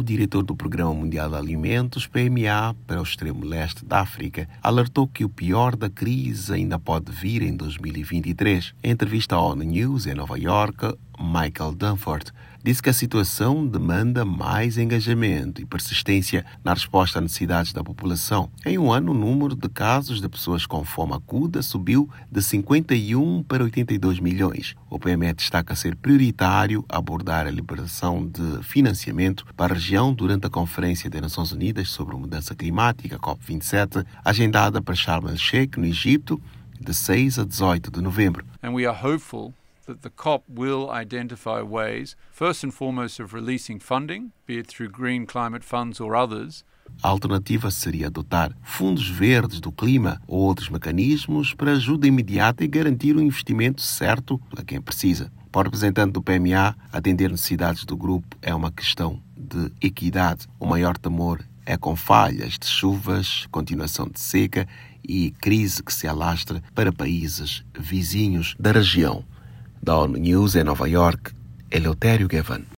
o diretor do Programa Mundial de Alimentos, PMA, para o extremo leste da África, alertou que o pior da crise ainda pode vir em 2023. Em entrevista à ONU News em Nova York, Michael Dunford disse que a situação demanda mais engajamento e persistência na resposta às necessidades da população. Em um ano, o número de casos de pessoas com fome aguda subiu de 51 para 82 milhões. O PME destaca ser prioritário abordar a liberação de financiamento para a região durante a Conferência das Nações Unidas sobre Mudança Climática, COP27, agendada para Sharm el-Sheikh, no Egito, de 6 a 18 de novembro. And we are hopeful that the COP will identify ways, first and foremost, of releasing funding, be it through green climate funds or others. A alternativa seria adotar fundos verdes do clima ou outros mecanismos para ajuda imediata e garantir o investimento certo a quem precisa. Para o representante do PMA, atender necessidades do grupo é uma questão de equidade. O maior temor é com falhas de chuvas, continuação de seca e crise que se alastra para países vizinhos da região. Da News in Nova York, Eleutério Gavan.